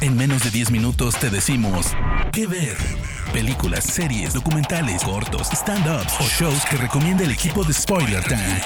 En menos de 10 minutos te decimos qué ver. Películas, series, documentales, cortos, stand-ups o shows que recomienda el equipo de Spoiler Time.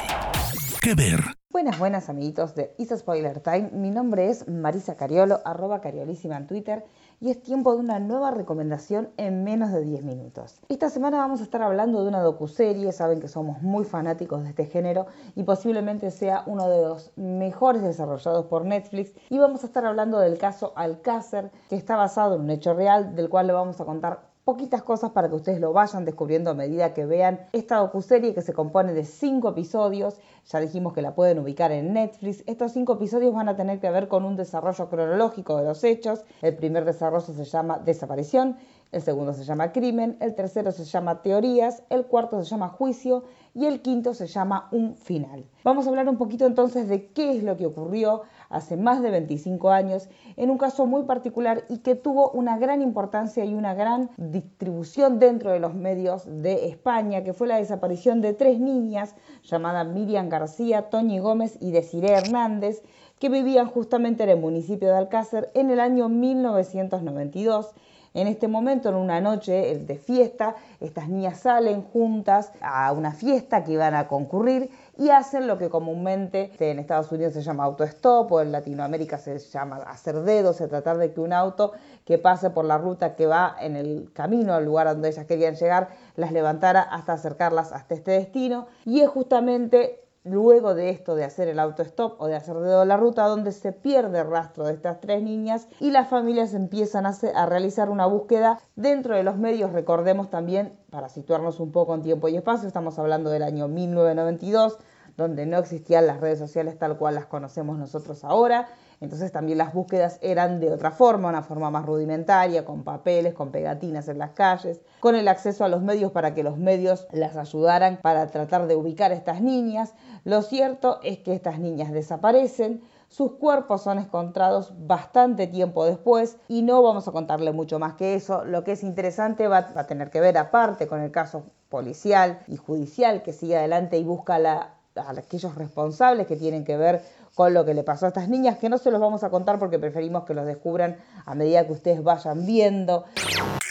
¿Qué ver? Buenas, buenas amiguitos de Isa Spoiler Time. Mi nombre es Marisa Cariolo, arroba cariolísima en Twitter y es tiempo de una nueva recomendación en menos de 10 minutos. Esta semana vamos a estar hablando de una docuserie, saben que somos muy fanáticos de este género y posiblemente sea uno de los mejores desarrollados por Netflix y vamos a estar hablando del caso Alcácer, que está basado en un hecho real del cual le vamos a contar poquitas cosas para que ustedes lo vayan descubriendo a medida que vean esta docuserie que se compone de cinco episodios. Ya dijimos que la pueden ubicar en Netflix. Estos cinco episodios van a tener que ver con un desarrollo cronológico de los hechos. El primer desarrollo se llama Desaparición, el segundo se llama Crimen, el tercero se llama Teorías, el cuarto se llama Juicio y el quinto se llama Un Final. Vamos a hablar un poquito entonces de qué es lo que ocurrió hace más de 25 años, en un caso muy particular y que tuvo una gran importancia y una gran distribución dentro de los medios de España, que fue la desaparición de tres niñas llamadas Miriam García, Toñi Gómez y Desiree Hernández, que vivían justamente en el municipio de Alcácer en el año 1992 en este momento, en una noche de fiesta, estas niñas salen juntas a una fiesta que iban a concurrir y hacen lo que comúnmente en Estados Unidos se llama autostop o en Latinoamérica se llama hacer dedos, se tratar de que un auto que pase por la ruta que va en el camino al lugar donde ellas querían llegar las levantara hasta acercarlas hasta este destino. Y es justamente luego de esto de hacer el autostop o de hacer dedo la ruta donde se pierde el rastro de estas tres niñas y las familias empiezan a, a, realizar una búsqueda dentro de los medios. Recordemos también, para situarnos un poco en tiempo y espacio, estamos hablando del año 1992, donde no existían las redes sociales tal cual las conocemos nosotros ahora. Entonces también las búsquedas eran de otra forma, una forma más rudimentaria, con papeles, con pegatinas en las calles, con el acceso a los medios para que los medios las ayudaran para tratar de ubicar a estas niñas. Lo cierto es que estas niñas desaparecen, sus cuerpos son encontrados bastante tiempo después y no vamos a contarle mucho más que eso. Lo que es interesante va, a tener que ver aparte con el caso policial y judicial que sigue adelante y busca la, a aquellos responsables que tienen que ver con lo que le pasó a estas niñas, que no se los vamos a contar porque preferimos que los descubran a medida que ustedes vayan viendo.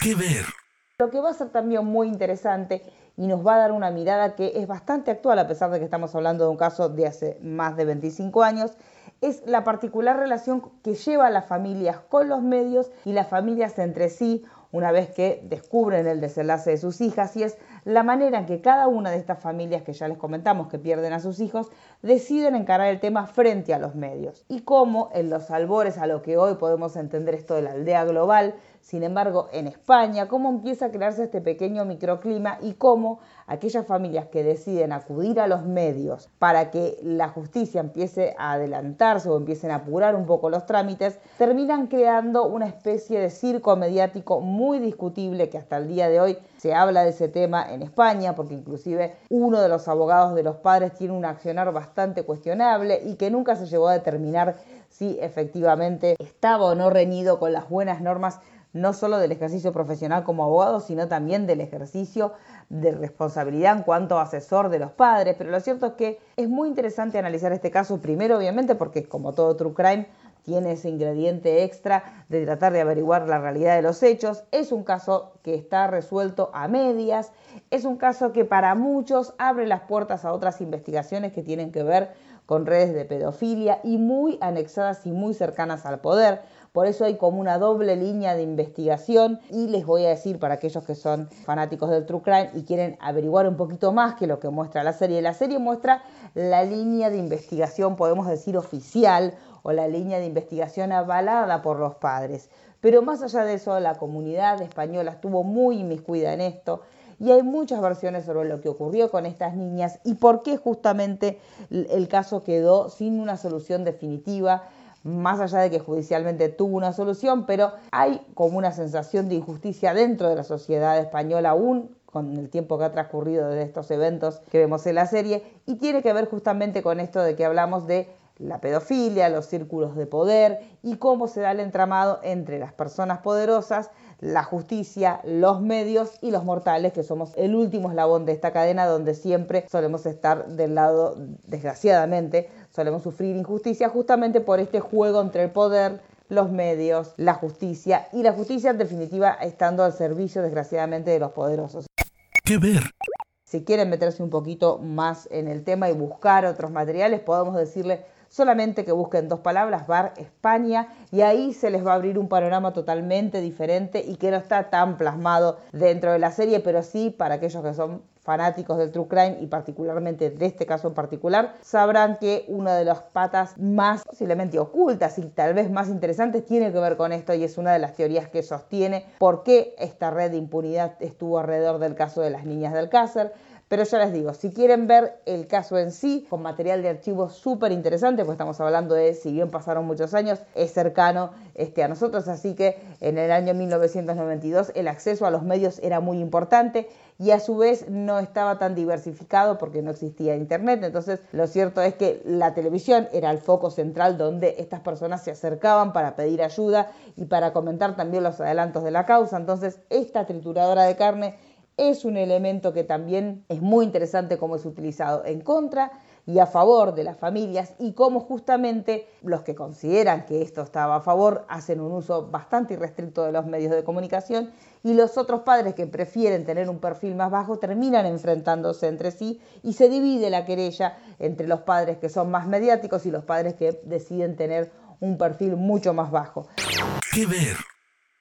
¿Qué ver? Lo que va a ser también muy interesante y nos va a dar una mirada que es bastante actual, a pesar de que estamos hablando de un caso de hace más de 25 años, es la particular relación que lleva las familias con los medios y las familias entre sí una vez que descubren el desenlace de sus hijas y es la manera en que cada una de estas familias que ya les comentamos que pierden a sus hijos deciden encarar el tema frente a los medios. Y cómo en los albores a lo que hoy podemos entender esto de la aldea global sin embargo, en España, cómo empieza a crearse este pequeño microclima y cómo aquellas familias que deciden acudir a los medios para que la justicia empiece a adelantarse o empiecen a apurar un poco los trámites, terminan creando una especie de circo mediático muy discutible que hasta el día de hoy se habla de ese tema en España, porque inclusive uno de los abogados de los padres tiene un accionar bastante cuestionable y que nunca se llegó a determinar si efectivamente estaba o no reñido con las buenas normas no solo del ejercicio profesional como abogado, sino también del ejercicio de responsabilidad en cuanto a asesor de los padres. Pero lo cierto es que es muy interesante analizar este caso primero, obviamente, porque como todo true crime, tiene ese ingrediente extra de tratar de averiguar la realidad de los hechos. Es un caso que está resuelto a medias, es un caso que para muchos abre las puertas a otras investigaciones que tienen que ver con redes de pedofilia y muy anexadas y muy cercanas al poder. Por eso hay como una doble línea de investigación y les voy a decir para aquellos que son fanáticos del True Crime y quieren averiguar un poquito más que lo que muestra la serie. La serie muestra la línea de investigación, podemos decir, oficial o la línea de investigación avalada por los padres. Pero más allá de eso, la comunidad española estuvo muy inmiscuida en esto y hay muchas versiones sobre lo que ocurrió con estas niñas y por qué justamente el caso quedó sin una solución definitiva más allá de que judicialmente tuvo una solución, pero hay como una sensación de injusticia dentro de la sociedad española aún con el tiempo que ha transcurrido desde estos eventos que vemos en la serie, y tiene que ver justamente con esto de que hablamos de la pedofilia, los círculos de poder y cómo se da el entramado entre las personas poderosas, la justicia, los medios y los mortales, que somos el último eslabón de esta cadena donde siempre solemos estar del lado, desgraciadamente, solemos sufrir injusticia justamente por este juego entre el poder, los medios, la justicia y la justicia en definitiva estando al servicio desgraciadamente de los poderosos. ¿Qué ver? Si quieren meterse un poquito más en el tema y buscar otros materiales, podemos decirle solamente que busquen dos palabras, Bar España, y ahí se les va a abrir un panorama totalmente diferente y que no está tan plasmado dentro de la serie, pero sí para aquellos que son fanáticos del True Crime y particularmente de este caso en particular, sabrán que una de las patas más posiblemente ocultas y tal vez más interesantes tiene que ver con esto y es una de las teorías que sostiene por qué esta red de impunidad estuvo alrededor del caso de las niñas del Cácer. Pero ya les digo, si quieren ver el caso en sí, con material de archivo súper interesante, pues estamos hablando de, si bien pasaron muchos años, es cercano este, a nosotros, así que en el año 1992 el acceso a los medios era muy importante y a su vez no estaba tan diversificado porque no existía internet. Entonces lo cierto es que la televisión era el foco central donde estas personas se acercaban para pedir ayuda y para comentar también los adelantos de la causa. Entonces esta trituradora de carne es un elemento que también es muy interesante cómo es utilizado en contra y a favor de las familias y cómo justamente los que consideran que esto estaba a favor hacen un uso bastante irrestricto de los medios de comunicación y los otros padres que prefieren tener un perfil más bajo terminan enfrentándose entre sí y se divide la querella entre los padres que son más mediáticos y los padres que deciden tener un perfil mucho más bajo.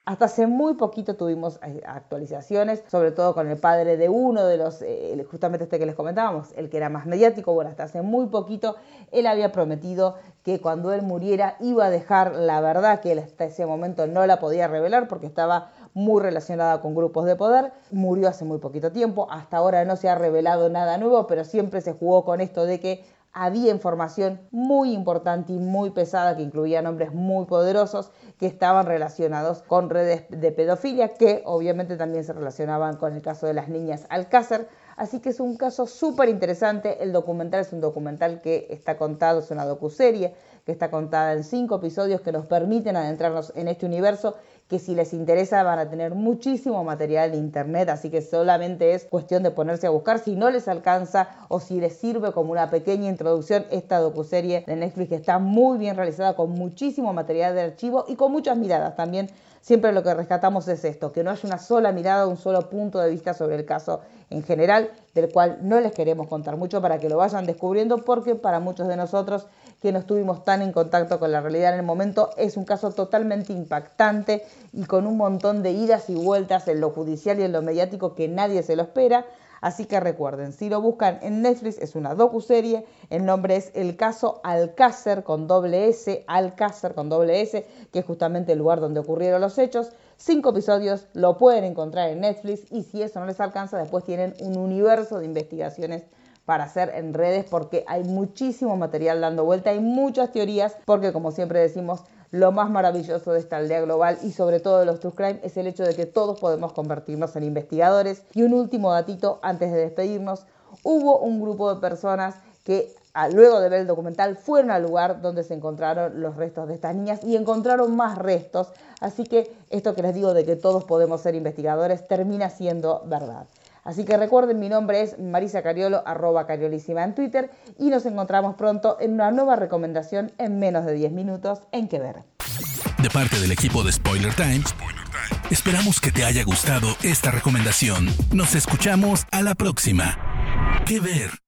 Hasta hace muy poquito tuvimos eh, actualizaciones, sobre todo con el padre de uno de los, eh, justamente este que les comentábamos, el que era más mediático. Bueno, hasta hace muy poquito él había prometido que cuando él muriera iba a dejar la verdad, que él hasta ese momento no la podía revelar porque estaba muy relacionada con grupos de poder. Murió hace muy poquito tiempo, hasta ahora no se ha revelado nada nuevo, pero siempre se jugó con esto de que había información muy importante y muy pesada que incluía nombres muy poderosos que estaban relacionados con redes de pedofilia que obviamente también se relacionaban con el caso de las niñas Alcácer. Así que es un caso súper interesante. El documental es un documental que está contado, es una docuserie que está contada en cinco episodios que nos permiten adentrarnos en este universo que si les interesa van a tener muchísimo material en internet, así que solamente es cuestión de ponerse a buscar si no les alcanza o si les sirve como una pequeña introducción esta docuserie de Netflix que está muy bien realizada con muchísimo material de archivo y con muchas miradas también. Siempre lo que rescatamos es esto, que no haya una sola mirada, un solo punto de vista sobre el caso en general, del cual no les queremos contar mucho para que lo vayan descubriendo, porque para muchos de nosotros que no estuvimos tan en contacto con la realidad en el momento, es un caso totalmente impactante y con un montón de idas y vueltas en lo judicial y en lo mediático que nadie se lo espera. Así que recuerden, si lo buscan en Netflix es una docuserie, el nombre es El caso Alcácer con doble S, Alcácer con doble S, que es justamente el lugar donde ocurrieron los hechos. Cinco episodios lo pueden encontrar en Netflix y si eso no les alcanza, después tienen un universo de investigaciones para hacer en redes porque hay muchísimo material dando vuelta, hay muchas teorías porque como siempre decimos, lo más maravilloso de esta aldea global y sobre todo de los True Crime es el hecho de que todos podemos convertirnos en investigadores. Y un último datito antes de despedirnos, hubo un grupo de personas que luego de ver el documental fueron al lugar donde se encontraron los restos de estas niñas y encontraron más restos. Así que esto que les digo de que todos podemos ser investigadores termina siendo verdad. Así que recuerden, mi nombre es Marisa Cariolo, arroba cariolísima en Twitter, y nos encontramos pronto en una nueva recomendación en menos de 10 minutos en Que Ver. De parte del equipo de Spoiler Times, esperamos que te haya gustado esta recomendación. Nos escuchamos a la próxima. Que Ver.